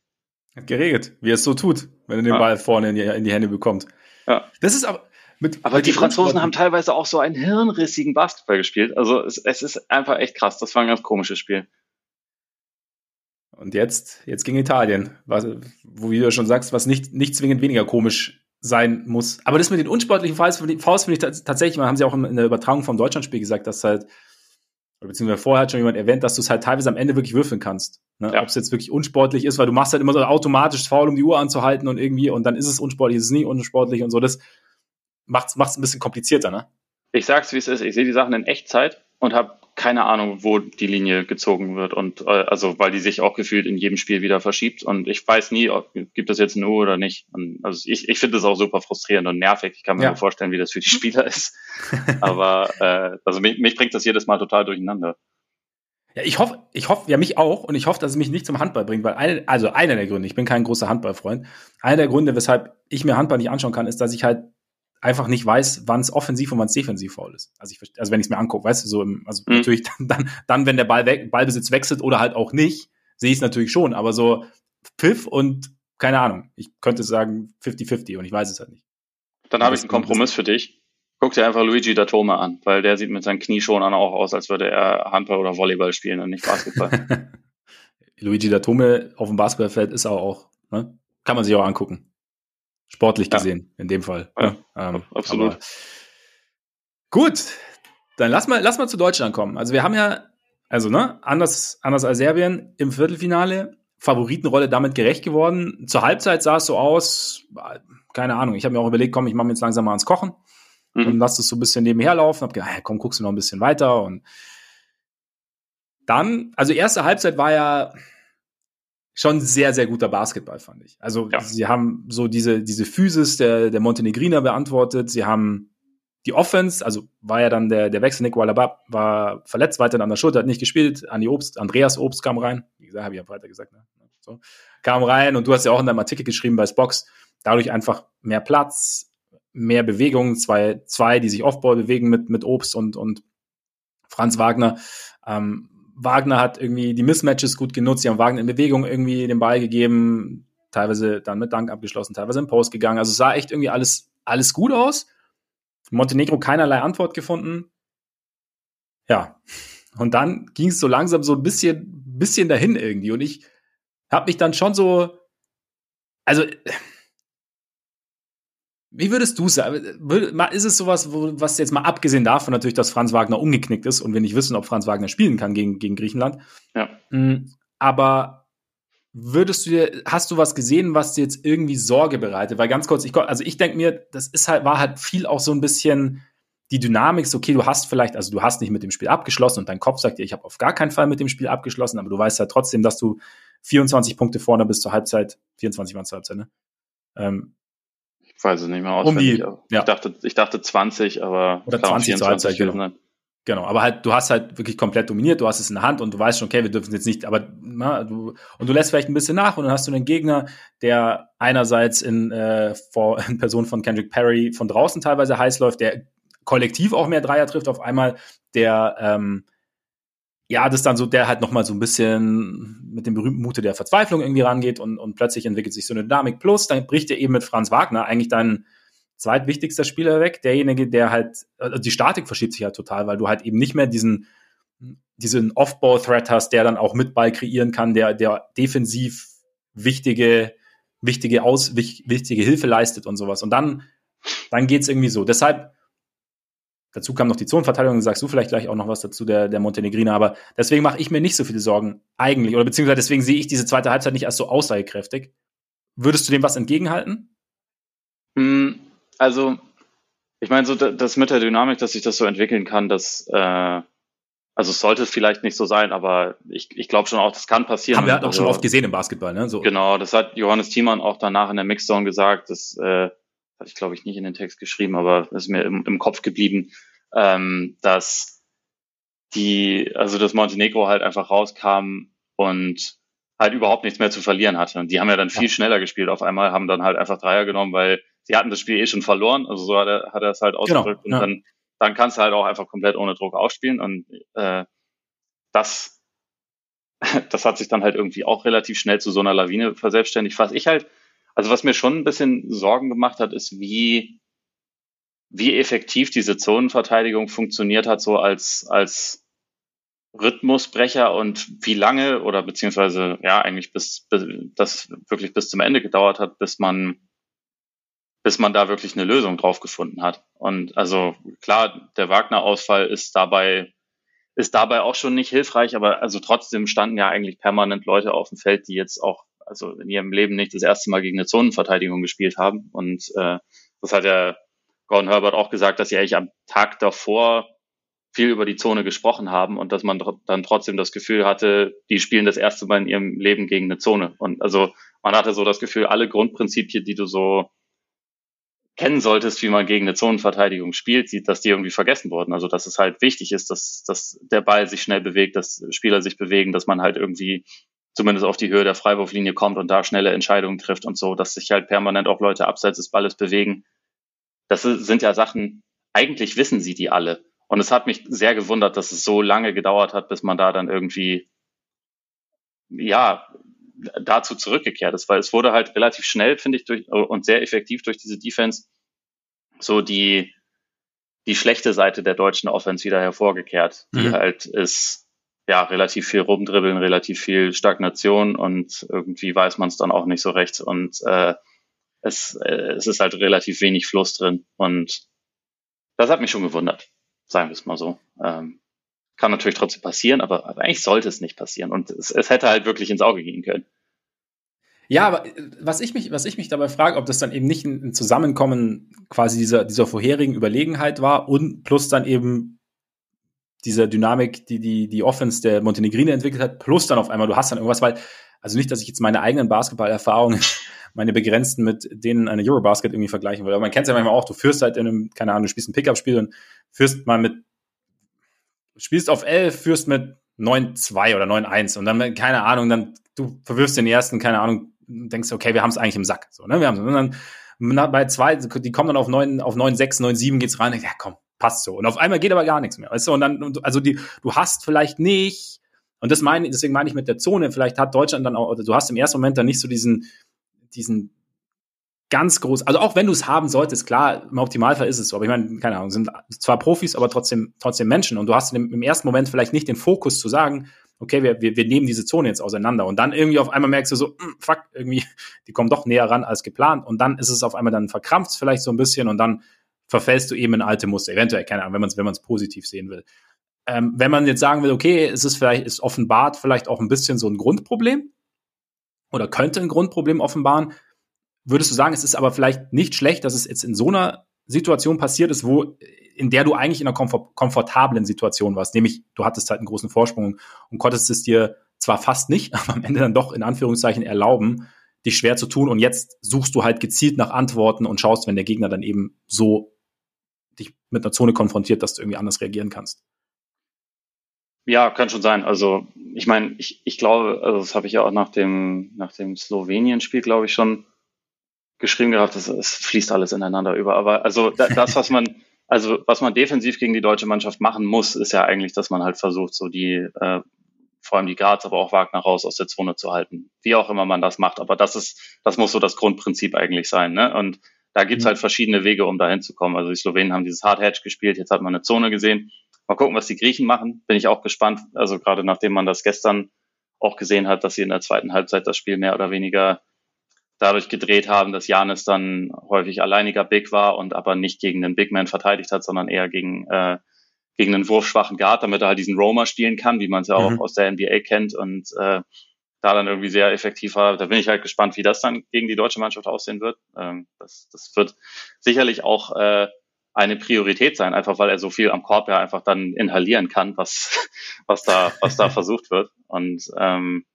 Hat geregelt, wie er es so tut, wenn er den ja. Ball vorne in die, in die Hände bekommt. Ja. Das ist aber, mit, aber mit die Franzosen haben teilweise auch so einen hirnrissigen Basketball gespielt. Also es, es ist einfach echt krass. Das war ein ganz komisches Spiel. Und jetzt, jetzt gegen Italien, was, wo wie du schon sagst, was nicht, nicht zwingend weniger komisch sein muss. Aber das mit den unsportlichen Fouls, Fouls finde ich tatsächlich, haben sie auch in der Übertragung vom Deutschlandspiel gesagt, dass halt, beziehungsweise vorher hat schon jemand erwähnt, dass du es halt teilweise am Ende wirklich würfeln kannst. Ne? Ja. Ob es jetzt wirklich unsportlich ist, weil du machst halt immer so automatisch faul, um die Uhr anzuhalten und irgendwie, und dann ist es unsportlich, ist es nie unsportlich und so. Das macht es ein bisschen komplizierter, ne? Ich sag's, wie es ist. Ich sehe die Sachen in Echtzeit und habe keine Ahnung, wo die Linie gezogen wird und äh, also weil die sich auch gefühlt in jedem Spiel wieder verschiebt und ich weiß nie, ob gibt es jetzt eine Uhr oder nicht. Und also ich, ich finde das auch super frustrierend und nervig. Ich kann mir ja. nur vorstellen, wie das für die Spieler ist. Aber äh, also mich, mich bringt das jedes Mal total durcheinander. Ja, ich hoffe, ich hoffe, ja mich auch und ich hoffe, dass es mich nicht zum Handball bringt, weil eine, also einer der Gründe, ich bin kein großer Handballfreund, einer der Gründe, weshalb ich mir Handball nicht anschauen kann, ist, dass ich halt einfach nicht weiß, wann es offensiv und wann es defensiv faul ist. Also, ich, also wenn ich es mir angucke, weißt du, so im, also mhm. natürlich dann, dann, wenn der Ball weg, Ballbesitz wechselt oder halt auch nicht, sehe ich es natürlich schon, aber so Pfiff und keine Ahnung, ich könnte sagen 50-50 und ich weiß es halt nicht. Dann habe ich einen Kompromiss für dich. Guck dir einfach Luigi Datome an, weil der sieht mit seinen Knieschonern auch aus, als würde er Handball oder Volleyball spielen und nicht Basketball. Luigi Datome auf dem Basketballfeld ist auch, auch ne? kann man sich auch angucken. Sportlich gesehen, ja. in dem Fall. Ja, ähm, absolut. gut, dann lass mal, lass mal zu Deutschland kommen. Also wir haben ja, also ne, anders, anders als Serbien im Viertelfinale, Favoritenrolle damit gerecht geworden. Zur Halbzeit sah es so aus, keine Ahnung, ich habe mir auch überlegt, komm, ich mache mir jetzt langsam mal ans Kochen mhm. und lass das so ein bisschen nebenher laufen. Hab gedacht, komm, guckst du noch ein bisschen weiter und dann, also erste Halbzeit war ja, schon sehr, sehr guter Basketball, fand ich. Also ja. sie haben so diese, diese Physis der, der Montenegriner beantwortet. Sie haben die Offense, also war ja dann der, der Wechsel, Nick Wallabab war verletzt, weiter an der Schulter, hat nicht gespielt. Andi Obst, Andreas Obst kam rein. Wie gesagt, habe ich ja weiter gesagt. Ne? So. Kam rein und du hast ja auch in deinem Artikel geschrieben bei Spox, dadurch einfach mehr Platz, mehr Bewegung, zwei, zwei, die sich Offball bewegen mit, mit Obst und, und Franz Wagner. Ähm, Wagner hat irgendwie die Mismatches gut genutzt, sie haben Wagner in Bewegung irgendwie den Ball gegeben, teilweise dann mit Dank abgeschlossen, teilweise im Post gegangen. Also sah echt irgendwie alles, alles gut aus. Montenegro keinerlei Antwort gefunden. Ja. Und dann ging es so langsam so ein bisschen, bisschen dahin irgendwie. Und ich habe mich dann schon so, also wie würdest du sagen? Ist es sowas, wo, was jetzt mal abgesehen davon natürlich, dass Franz Wagner umgeknickt ist und wir nicht wissen, ob Franz Wagner spielen kann gegen, gegen Griechenland? Ja. Mm, aber würdest du dir, hast du was gesehen, was dir jetzt irgendwie Sorge bereitet? Weil ganz kurz, ich, also ich denke mir, das ist halt, war halt viel auch so ein bisschen die Dynamik, so, okay, du hast vielleicht, also du hast nicht mit dem Spiel abgeschlossen und dein Kopf sagt dir, ich habe auf gar keinen Fall mit dem Spiel abgeschlossen, aber du weißt halt trotzdem, dass du 24 Punkte vorne bis zur Halbzeit, 24 waren zur Halbzeit, ne? Ähm, weiß es nicht mehr auswendig. Um die, ja. ich, dachte, ich dachte 20, aber Oder 20 zur Halbzeit, genau. Genau, aber halt, du hast halt wirklich komplett dominiert, du hast es in der Hand und du weißt schon, okay, wir dürfen es jetzt nicht, aber na, du, und du lässt vielleicht ein bisschen nach und dann hast du einen Gegner, der einerseits in, äh, vor, in Person von Kendrick Perry von draußen teilweise heiß läuft, der kollektiv auch mehr Dreier trifft auf einmal, der ähm, ja, das dann so, der halt nochmal so ein bisschen mit dem berühmten Mute der Verzweiflung irgendwie rangeht und, und plötzlich entwickelt sich so eine Dynamik. Plus, dann bricht er eben mit Franz Wagner eigentlich dein zweitwichtigster Spieler weg. Derjenige, der halt, also die Statik verschiebt sich halt total, weil du halt eben nicht mehr diesen, diesen Off-Ball-Threat hast, der dann auch mit Ball kreieren kann, der, der defensiv wichtige, wichtige Aus, wichtige Hilfe leistet und sowas. Und dann, dann geht's irgendwie so. Deshalb, Dazu kam noch die Zonenverteidigung, sagst du vielleicht gleich auch noch was dazu, der, der Montenegriner, aber deswegen mache ich mir nicht so viele Sorgen eigentlich, oder beziehungsweise deswegen sehe ich diese zweite Halbzeit nicht als so aussagekräftig. Würdest du dem was entgegenhalten? Hm, also, ich meine, so das mit der Dynamik, dass sich das so entwickeln kann, das, äh, Also es sollte vielleicht nicht so sein, aber ich, ich glaube schon auch, das kann passieren. Haben wir halt auch also, schon oft gesehen im Basketball, ne? So. Genau, das hat Johannes Thiemann auch danach in der Mixzone gesagt. Das äh, hatte ich, glaube ich, nicht in den Text geschrieben, aber ist mir im, im Kopf geblieben, ähm, dass die, also dass Montenegro halt einfach rauskam und halt überhaupt nichts mehr zu verlieren hatte. Und die haben ja dann viel schneller gespielt auf einmal, haben dann halt einfach Dreier genommen, weil sie hatten das Spiel eh schon verloren. Also so hat er, hat er es halt genau, ausgedrückt. Genau, ja. Und dann, dann kannst du halt auch einfach komplett ohne Druck aufspielen. Und äh, das, das hat sich dann halt irgendwie auch relativ schnell zu so einer Lawine verselbstständigt. Was ich halt, also was mir schon ein bisschen Sorgen gemacht hat, ist, wie, wie effektiv diese Zonenverteidigung funktioniert hat, so als, als Rhythmusbrecher und wie lange oder beziehungsweise ja eigentlich bis, bis das wirklich bis zum Ende gedauert hat, bis man bis man da wirklich eine Lösung drauf gefunden hat. Und also klar, der Wagner-Ausfall ist dabei ist dabei auch schon nicht hilfreich, aber also trotzdem standen ja eigentlich permanent Leute auf dem Feld, die jetzt auch also in ihrem Leben nicht das erste Mal gegen eine Zonenverteidigung gespielt haben. Und äh, das hat ja Gordon Herbert auch gesagt, dass sie eigentlich am Tag davor viel über die Zone gesprochen haben und dass man dann trotzdem das Gefühl hatte, die spielen das erste Mal in ihrem Leben gegen eine Zone. Und also man hatte so das Gefühl, alle Grundprinzipien, die du so kennen solltest, wie man gegen eine Zonenverteidigung spielt, dass die irgendwie vergessen wurden. Also dass es halt wichtig ist, dass, dass der Ball sich schnell bewegt, dass Spieler sich bewegen, dass man halt irgendwie zumindest auf die Höhe der Freiwurflinie kommt und da schnelle Entscheidungen trifft und so, dass sich halt permanent auch Leute abseits des Balles bewegen. Das sind ja Sachen, eigentlich wissen sie die alle. Und es hat mich sehr gewundert, dass es so lange gedauert hat, bis man da dann irgendwie, ja, dazu zurückgekehrt ist, weil es wurde halt relativ schnell, finde ich, durch, und sehr effektiv durch diese Defense so die, die schlechte Seite der deutschen Offense wieder hervorgekehrt, die mhm. halt ist, ja, relativ viel rumdribbeln, relativ viel Stagnation und irgendwie weiß man es dann auch nicht so recht und äh, es, äh, es ist halt relativ wenig Fluss drin und das hat mich schon gewundert sagen wir es mal so. Ähm, kann natürlich trotzdem passieren, aber, eigentlich sollte es nicht passieren. Und es, es hätte halt wirklich ins Auge gehen können. Ja, aber äh, was ich mich, was ich mich dabei frage, ob das dann eben nicht ein, Zusammenkommen quasi dieser, dieser vorherigen Überlegenheit war und plus dann eben dieser Dynamik, die die, die Offense der Montenegrine entwickelt hat, plus dann auf einmal, du hast dann irgendwas, weil, also nicht, dass ich jetzt meine eigenen Basketballerfahrungen meine begrenzten mit denen eine Eurobasket irgendwie vergleichen würde. Aber man kennt es ja manchmal auch, du führst halt in einem, keine Ahnung, du spielst ein Pickup-Spiel und führst mal mit, spielst auf 11, führst mit 9-2 oder 9-1 und dann, keine Ahnung, dann du verwirfst den ersten, keine Ahnung, denkst, okay, wir haben es eigentlich im Sack. So, ne? Wir haben und dann bei zwei, die kommen dann auf 9, auf 9, 6, 9, 7 geht's rein, ja komm, passt so. Und auf einmal geht aber gar nichts mehr. Weißt du? Und dann, also die, du hast vielleicht nicht, und das meine, deswegen meine ich mit der Zone, vielleicht hat Deutschland dann auch, oder du hast im ersten Moment dann nicht so diesen, diesen ganz groß, also auch wenn du es haben solltest, klar, im Optimalfall ist es so, aber ich meine, keine Ahnung, sind zwar Profis, aber trotzdem, trotzdem Menschen und du hast im, im ersten Moment vielleicht nicht den Fokus zu sagen, okay, wir, wir, wir nehmen diese Zone jetzt auseinander und dann irgendwie auf einmal merkst du so, mm, fuck, irgendwie, die kommen doch näher ran als geplant und dann ist es auf einmal dann verkrampft vielleicht so ein bisschen und dann verfällst du eben in alte Muster, eventuell, keine Ahnung, wenn man es wenn positiv sehen will. Ähm, wenn man jetzt sagen will, okay, es ist vielleicht, es offenbart vielleicht auch ein bisschen so ein Grundproblem, oder könnte ein Grundproblem offenbaren. Würdest du sagen, es ist aber vielleicht nicht schlecht, dass es jetzt in so einer Situation passiert ist, wo in der du eigentlich in einer komfort komfortablen Situation warst, nämlich du hattest halt einen großen Vorsprung und konntest es dir zwar fast nicht, aber am Ende dann doch in Anführungszeichen erlauben, dich schwer zu tun und jetzt suchst du halt gezielt nach Antworten und schaust, wenn der Gegner dann eben so dich mit einer Zone konfrontiert, dass du irgendwie anders reagieren kannst. Ja, kann schon sein. Also ich meine, ich, ich glaube, also das habe ich ja auch nach dem, nach dem Slowenien-Spiel, glaube ich, schon geschrieben gehabt, es, es fließt alles ineinander über. Aber also das, was man, also was man defensiv gegen die deutsche Mannschaft machen muss, ist ja eigentlich, dass man halt versucht, so die, äh, vor allem die Graz, aber auch Wagner raus aus der Zone zu halten. Wie auch immer man das macht. Aber das ist, das muss so das Grundprinzip eigentlich sein. Ne? Und da gibt's mhm. halt verschiedene Wege, um dahin zu kommen. Also die Slowenen haben dieses Hard Hedge gespielt, jetzt hat man eine Zone gesehen. Mal gucken, was die Griechen machen. Bin ich auch gespannt. Also gerade nachdem man das gestern auch gesehen hat, dass sie in der zweiten Halbzeit das Spiel mehr oder weniger dadurch gedreht haben, dass Janis dann häufig alleiniger Big war und aber nicht gegen den Big Man verteidigt hat, sondern eher gegen, äh, gegen einen wurfschwachen Guard, damit er halt diesen Roamer spielen kann, wie man es ja auch mhm. aus der NBA kennt und äh, da dann irgendwie sehr effektiv war. Da bin ich halt gespannt, wie das dann gegen die deutsche Mannschaft aussehen wird. Ähm, das, das wird sicherlich auch äh, eine Priorität sein, einfach weil er so viel am Korb ja einfach dann inhalieren kann, was, was da, was da versucht wird. Und ähm,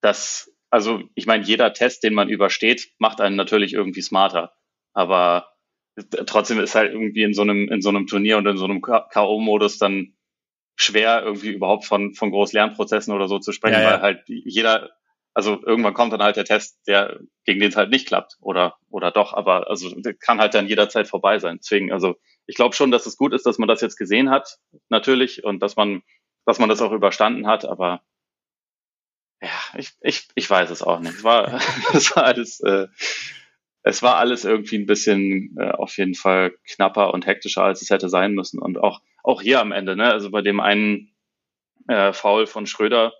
das, also ich meine, jeder Test, den man übersteht, macht einen natürlich irgendwie smarter. Aber trotzdem ist halt irgendwie in so einem, in so einem Turnier und in so einem K.O.-Modus dann schwer, irgendwie überhaupt von, von Großlernprozessen oder so zu sprechen, ja, ja. weil halt jeder, also irgendwann kommt dann halt der Test, der, gegen den es halt nicht klappt oder, oder doch, aber also kann halt dann jederzeit vorbei sein. Deswegen, also ich glaube schon, dass es gut ist, dass man das jetzt gesehen hat, natürlich, und dass man, dass man das auch überstanden hat, aber ja, ich, ich, ich weiß es auch nicht. Es war, es war alles, äh, es war alles irgendwie ein bisschen äh, auf jeden Fall knapper und hektischer, als es hätte sein müssen. Und auch, auch hier am Ende, ne? also bei dem einen äh, Foul von Schröder,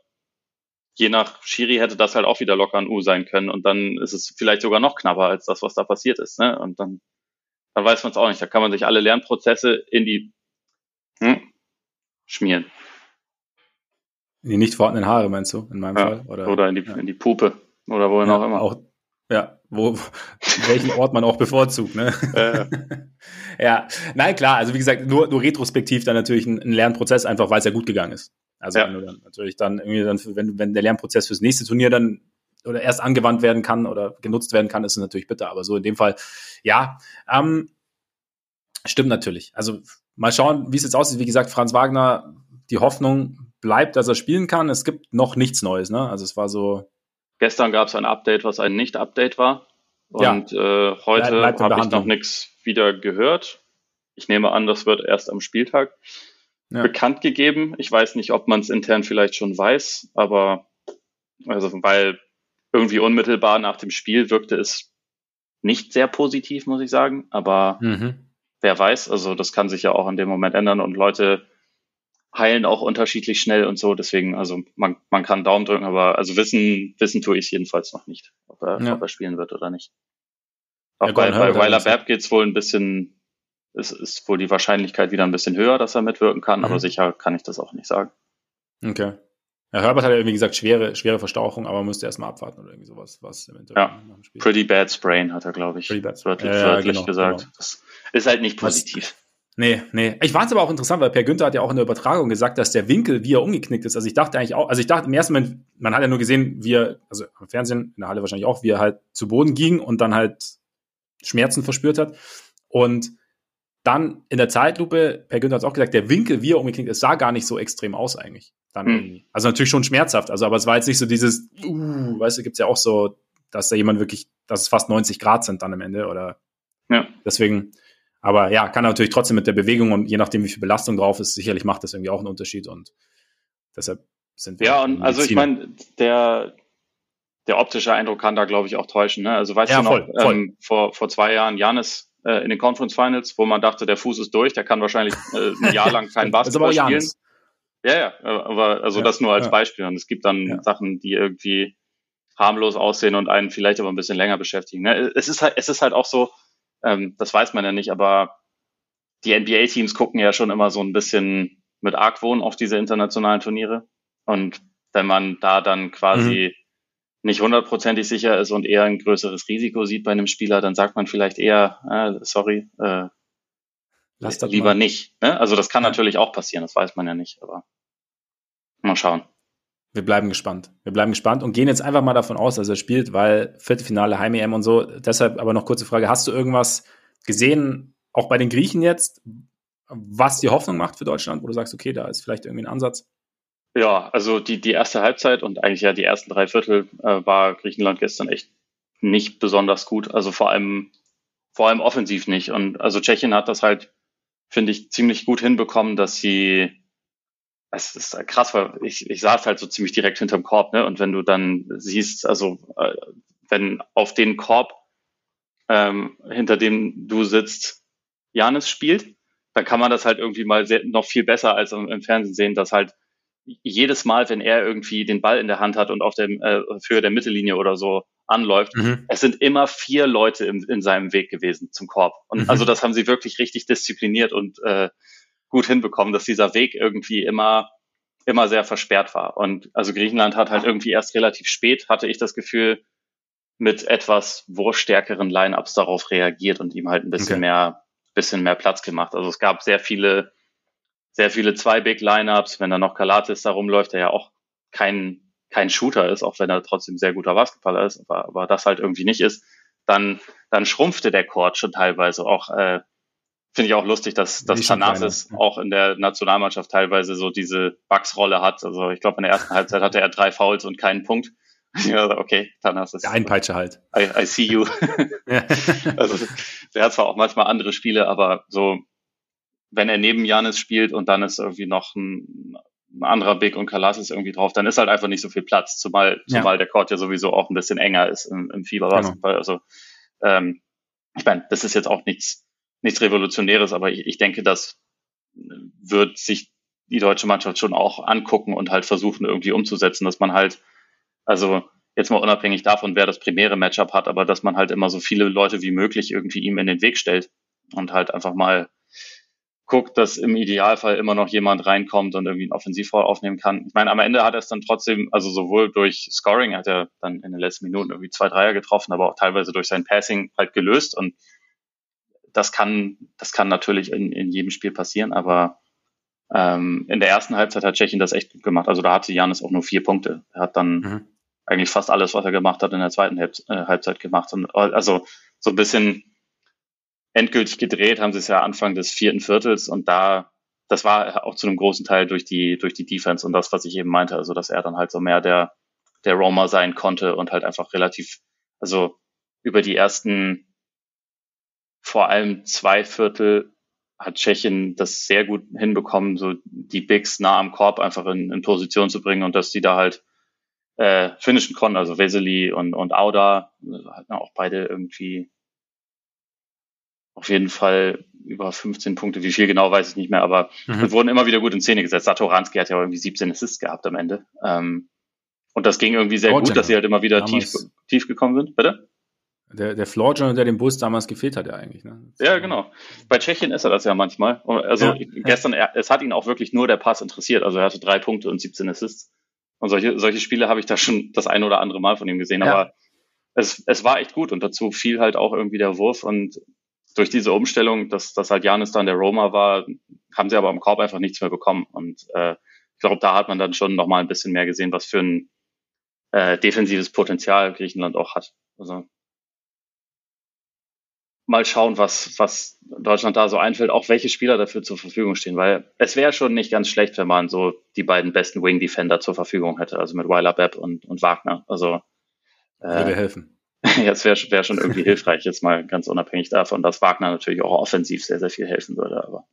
je nach Schiri hätte das halt auch wieder locker ein U sein können. Und dann ist es vielleicht sogar noch knapper als das, was da passiert ist. Ne? Und dann, dann weiß man es auch nicht. Da kann man sich alle Lernprozesse in die hm, schmieren. In die nicht vorhandenen Haare, meinst du, in meinem ja, Fall? Oder, oder in, die, ja. in die Pupe. Oder wohin ja, auch immer. Auch, ja, wo, welchen Ort man auch bevorzugt, ne? Äh. ja, nein, klar, also wie gesagt, nur, nur retrospektiv dann natürlich ein, ein Lernprozess, einfach weil es ja gut gegangen ist. Also ja. wenn du dann natürlich dann irgendwie dann, wenn, wenn der Lernprozess fürs nächste Turnier dann oder erst angewandt werden kann oder genutzt werden kann, ist es natürlich bitter. Aber so in dem Fall, ja, ähm, stimmt natürlich. Also mal schauen, wie es jetzt aussieht. Wie gesagt, Franz Wagner, die Hoffnung bleibt, dass er spielen kann. Es gibt noch nichts Neues, ne? Also es war so, Gestern gab es ein Update, was ein Nicht-Update war. Und ja. äh, heute habe ich noch nichts wieder gehört. Ich nehme an, das wird erst am Spieltag ja. bekannt gegeben. Ich weiß nicht, ob man es intern vielleicht schon weiß, aber also weil irgendwie unmittelbar nach dem Spiel wirkte es nicht sehr positiv, muss ich sagen. Aber mhm. wer weiß, also das kann sich ja auch in dem Moment ändern und Leute heilen auch unterschiedlich schnell und so. Deswegen, also man, man kann Daumen drücken, aber also wissen, wissen tue ich es jedenfalls noch nicht, ob er, ja. ob er spielen wird oder nicht. Auch ja, bei, bei Weiler Babb geht es wohl ein bisschen, es ist wohl die Wahrscheinlichkeit wieder ein bisschen höher, dass er mitwirken kann, mhm. aber sicher kann ich das auch nicht sagen. Okay. Ja, Herbert hat ja irgendwie gesagt, schwere, schwere Verstauchung, aber musste erstmal abwarten oder irgendwie sowas, was im Ja, pretty bad sprain hat er, glaube ich. Pretty bad. Wörtlich, ja, wörtlich genau, gesagt. Genau. Das ist halt nicht positiv. Was, Nee, nee. Ich fand es aber auch interessant, weil Per Günther hat ja auch in der Übertragung gesagt, dass der Winkel, wie er umgeknickt ist. Also ich dachte eigentlich auch, also ich dachte im ersten Moment, man hat ja nur gesehen, wie er, also im Fernsehen, in der Halle wahrscheinlich auch, wie er halt zu Boden ging und dann halt Schmerzen verspürt hat. Und dann in der Zeitlupe, Per Günther hat es auch gesagt, der Winkel, wie er umgeknickt ist, sah gar nicht so extrem aus eigentlich. Dann hm. irgendwie. Also natürlich schon schmerzhaft, also aber es war jetzt nicht so dieses, uh, weißt du, gibt's ja auch so, dass da jemand wirklich, dass es fast 90 Grad sind dann am Ende oder ja. deswegen aber ja, kann natürlich trotzdem mit der Bewegung und je nachdem, wie viel Belastung drauf ist, sicherlich macht das irgendwie auch einen Unterschied und deshalb sind wir. Ja, und also ich meine, der, der optische Eindruck kann da, glaube ich, auch täuschen. Ne? Also weißt ja, du noch, voll, voll. Ähm, vor, vor zwei Jahren Janis äh, in den Conference Finals, wo man dachte, der Fuß ist durch, der kann wahrscheinlich äh, ein Jahr lang kein Basketball spielen. Ja, ja, aber also ja, das nur als ja. Beispiel. Und es gibt dann. Sachen, die irgendwie harmlos aussehen und einen vielleicht aber ein bisschen länger beschäftigen. Ne? Es ist halt, es ist halt auch so, ähm, das weiß man ja nicht, aber die NBA-Teams gucken ja schon immer so ein bisschen mit Argwohn auf diese internationalen Turniere. Und wenn man da dann quasi mhm. nicht hundertprozentig sicher ist und eher ein größeres Risiko sieht bei einem Spieler, dann sagt man vielleicht eher, äh, sorry, äh, lieber mal. nicht. Ne? Also das kann ja. natürlich auch passieren, das weiß man ja nicht, aber mal schauen. Wir bleiben gespannt. Wir bleiben gespannt und gehen jetzt einfach mal davon aus, dass er spielt, weil Viertelfinale, Heim-EM und so. Deshalb aber noch kurze Frage. Hast du irgendwas gesehen, auch bei den Griechen jetzt, was die Hoffnung macht für Deutschland, wo du sagst, okay, da ist vielleicht irgendwie ein Ansatz? Ja, also die, die erste Halbzeit und eigentlich ja die ersten drei Viertel äh, war Griechenland gestern echt nicht besonders gut. Also vor allem, vor allem offensiv nicht. Und also Tschechien hat das halt, finde ich, ziemlich gut hinbekommen, dass sie es ist krass, weil ich, ich saß halt so ziemlich direkt hinterm Korb, ne? Und wenn du dann siehst, also äh, wenn auf den Korb, ähm, hinter dem du sitzt, Janis spielt, dann kann man das halt irgendwie mal sehr, noch viel besser als im, im, Fernsehen sehen, dass halt jedes Mal, wenn er irgendwie den Ball in der Hand hat und auf dem äh, für der Mittellinie oder so anläuft, mhm. es sind immer vier Leute im, in seinem Weg gewesen zum Korb. Und mhm. also das haben sie wirklich richtig diszipliniert und äh, gut hinbekommen, dass dieser Weg irgendwie immer immer sehr versperrt war. Und also Griechenland hat halt irgendwie erst relativ spät, hatte ich das Gefühl, mit etwas wurfstärkeren Lineups darauf reagiert und ihm halt ein bisschen okay. mehr, bisschen mehr Platz gemacht. Also es gab sehr viele, sehr viele zwei Big Lineups. Wenn da noch Kalatis da rumläuft, der ja auch kein, kein Shooter ist, auch wenn er trotzdem sehr guter Basketballer ist, aber, aber das halt irgendwie nicht ist, dann, dann schrumpfte der Court schon teilweise auch, äh, Finde ich auch lustig, dass, dass Thanasis auch in der Nationalmannschaft teilweise so diese Bugs-Rolle hat. Also ich glaube, in der ersten Halbzeit hatte er drei Fouls und keinen Punkt. Ja, okay, Thanasis. Der Einpeitsche halt. I, I see you. also der hat zwar auch manchmal andere Spiele, aber so, wenn er neben Janis spielt und dann ist irgendwie noch ein, ein anderer Big und Kalasis irgendwie drauf, dann ist halt einfach nicht so viel Platz, zumal, ja. zumal der Court ja sowieso auch ein bisschen enger ist im, im Fieberbasketball. Genau. Also ähm, ich meine, das ist jetzt auch nichts nichts Revolutionäres, aber ich, ich denke, das wird sich die deutsche Mannschaft schon auch angucken und halt versuchen irgendwie umzusetzen, dass man halt, also jetzt mal unabhängig davon, wer das primäre Matchup hat, aber dass man halt immer so viele Leute wie möglich irgendwie ihm in den Weg stellt und halt einfach mal guckt, dass im Idealfall immer noch jemand reinkommt und irgendwie einen Offensivfall aufnehmen kann. Ich meine, am Ende hat er es dann trotzdem, also sowohl durch Scoring hat er dann in den letzten Minuten irgendwie zwei Dreier getroffen, aber auch teilweise durch sein Passing halt gelöst und das kann, das kann natürlich in, in jedem Spiel passieren, aber ähm, in der ersten Halbzeit hat Tschechien das echt gut gemacht. Also da hatte Janis auch nur vier Punkte. Er hat dann mhm. eigentlich fast alles, was er gemacht hat, in der zweiten Halb äh, Halbzeit gemacht. Und, also so ein bisschen endgültig gedreht haben sie es ja Anfang des vierten Viertels und da, das war auch zu einem großen Teil durch die, durch die Defense und das, was ich eben meinte, also dass er dann halt so mehr der, der Roamer sein konnte und halt einfach relativ, also über die ersten vor allem zwei Viertel hat Tschechien das sehr gut hinbekommen, so die Bigs nah am Korb einfach in, in Position zu bringen und dass die da halt äh, finishen konnten, also Vesely und, und Auda hatten auch beide irgendwie auf jeden Fall über 15 Punkte, wie viel genau weiß ich nicht mehr, aber mhm. wurden immer wieder gut in Szene gesetzt. Satoranski hat ja irgendwie 17 Assists gehabt am Ende. Ähm, und das ging irgendwie sehr oh, gut, dass sie halt immer wieder tief, tief gekommen sind. Bitte? Der, der Floor John, der dem Bus damals gefehlt hat, ja eigentlich. Ne? Ja, genau. Bei Tschechien ist er das ja manchmal. Also ja, gestern, ja. es hat ihn auch wirklich nur der Pass interessiert. Also er hatte drei Punkte und 17 Assists. Und solche, solche Spiele habe ich da schon das ein oder andere Mal von ihm gesehen. Ja. Aber es, es war echt gut und dazu fiel halt auch irgendwie der Wurf. Und durch diese Umstellung, dass, dass halt Janis dann der Roma war, haben sie aber im Korb einfach nichts mehr bekommen. Und äh, ich glaube, da hat man dann schon nochmal ein bisschen mehr gesehen, was für ein äh, defensives Potenzial Griechenland auch hat. Also mal schauen, was, was Deutschland da so einfällt, auch welche Spieler dafür zur Verfügung stehen, weil es wäre schon nicht ganz schlecht, wenn man so die beiden besten Wing Defender zur Verfügung hätte, also mit Weiler Bepp und, und Wagner. Also äh, würde helfen. Jetzt wäre wär schon irgendwie hilfreich, jetzt mal ganz unabhängig davon, dass Wagner natürlich auch offensiv sehr, sehr viel helfen würde, aber.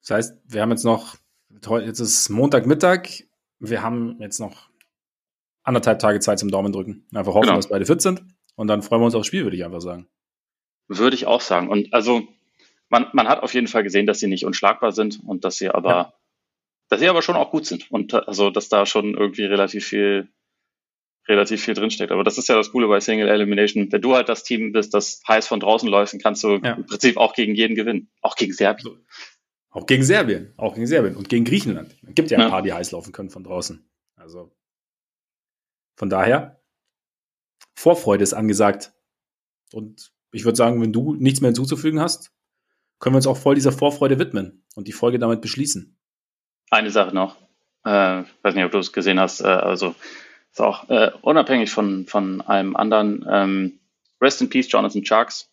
Das heißt, wir haben jetzt noch, jetzt ist Montagmittag, wir haben jetzt noch anderthalb Tage Zeit zum Daumen drücken. Einfach hoffen, genau. dass beide fit sind. Und dann freuen wir uns aufs Spiel, würde ich einfach sagen. Würde ich auch sagen. Und also man, man hat auf jeden Fall gesehen, dass sie nicht unschlagbar sind und dass sie aber, ja. dass sie aber schon auch gut sind. Und also, dass da schon irgendwie relativ viel, relativ viel drinsteckt. Aber das ist ja das Coole bei Single Elimination. Wenn du halt das Team bist, das heiß von draußen läuft, dann kannst du ja. im Prinzip auch gegen jeden gewinnen. Auch gegen Serbien. Auch gegen Serbien. Auch gegen Serbien. Und gegen Griechenland. Es gibt ja ein ja. paar, die heiß laufen können von draußen. Also, von daher, Vorfreude ist angesagt. Und ich würde sagen, wenn du nichts mehr hinzuzufügen hast, können wir uns auch voll dieser Vorfreude widmen und die Folge damit beschließen. Eine Sache noch. Äh, weiß nicht, ob du es gesehen hast. Äh, also ist auch äh, unabhängig von, von allem anderen. Ähm, Rest in Peace, Jonathan Sharks.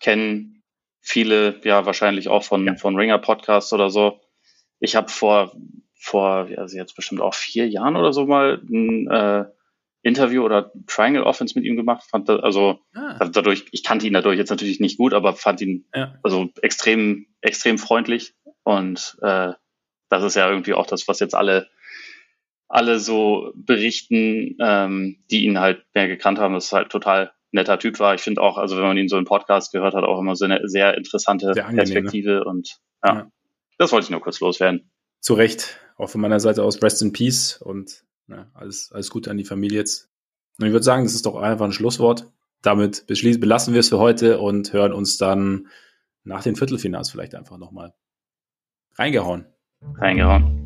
Kennen viele ja wahrscheinlich auch von, ja. von Ringer Podcasts oder so. Ich habe vor, vor, also jetzt bestimmt auch vier Jahren oder so mal ein äh, Interview oder Triangle Offense mit ihm gemacht. Fand also ah. dadurch, ich kannte ihn dadurch jetzt natürlich nicht gut, aber fand ihn ja. also extrem, extrem freundlich. Und äh, das ist ja irgendwie auch das, was jetzt alle alle so berichten, ähm, die ihn halt mehr gekannt haben, dass es halt total netter Typ war. Ich finde auch, also wenn man ihn so im Podcast gehört hat, auch immer so eine sehr interessante sehr angenehm, ne? Perspektive ne? und ja, ja, das wollte ich nur kurz loswerden. Zu Recht, auch von meiner Seite aus Rest in Peace und ja, alles, alles Gute an die Familie jetzt. Und ich würde sagen, das ist doch einfach ein Schlusswort. Damit beschließen, belassen wir es für heute und hören uns dann nach den Viertelfinals vielleicht einfach nochmal reingehauen. Reingehauen.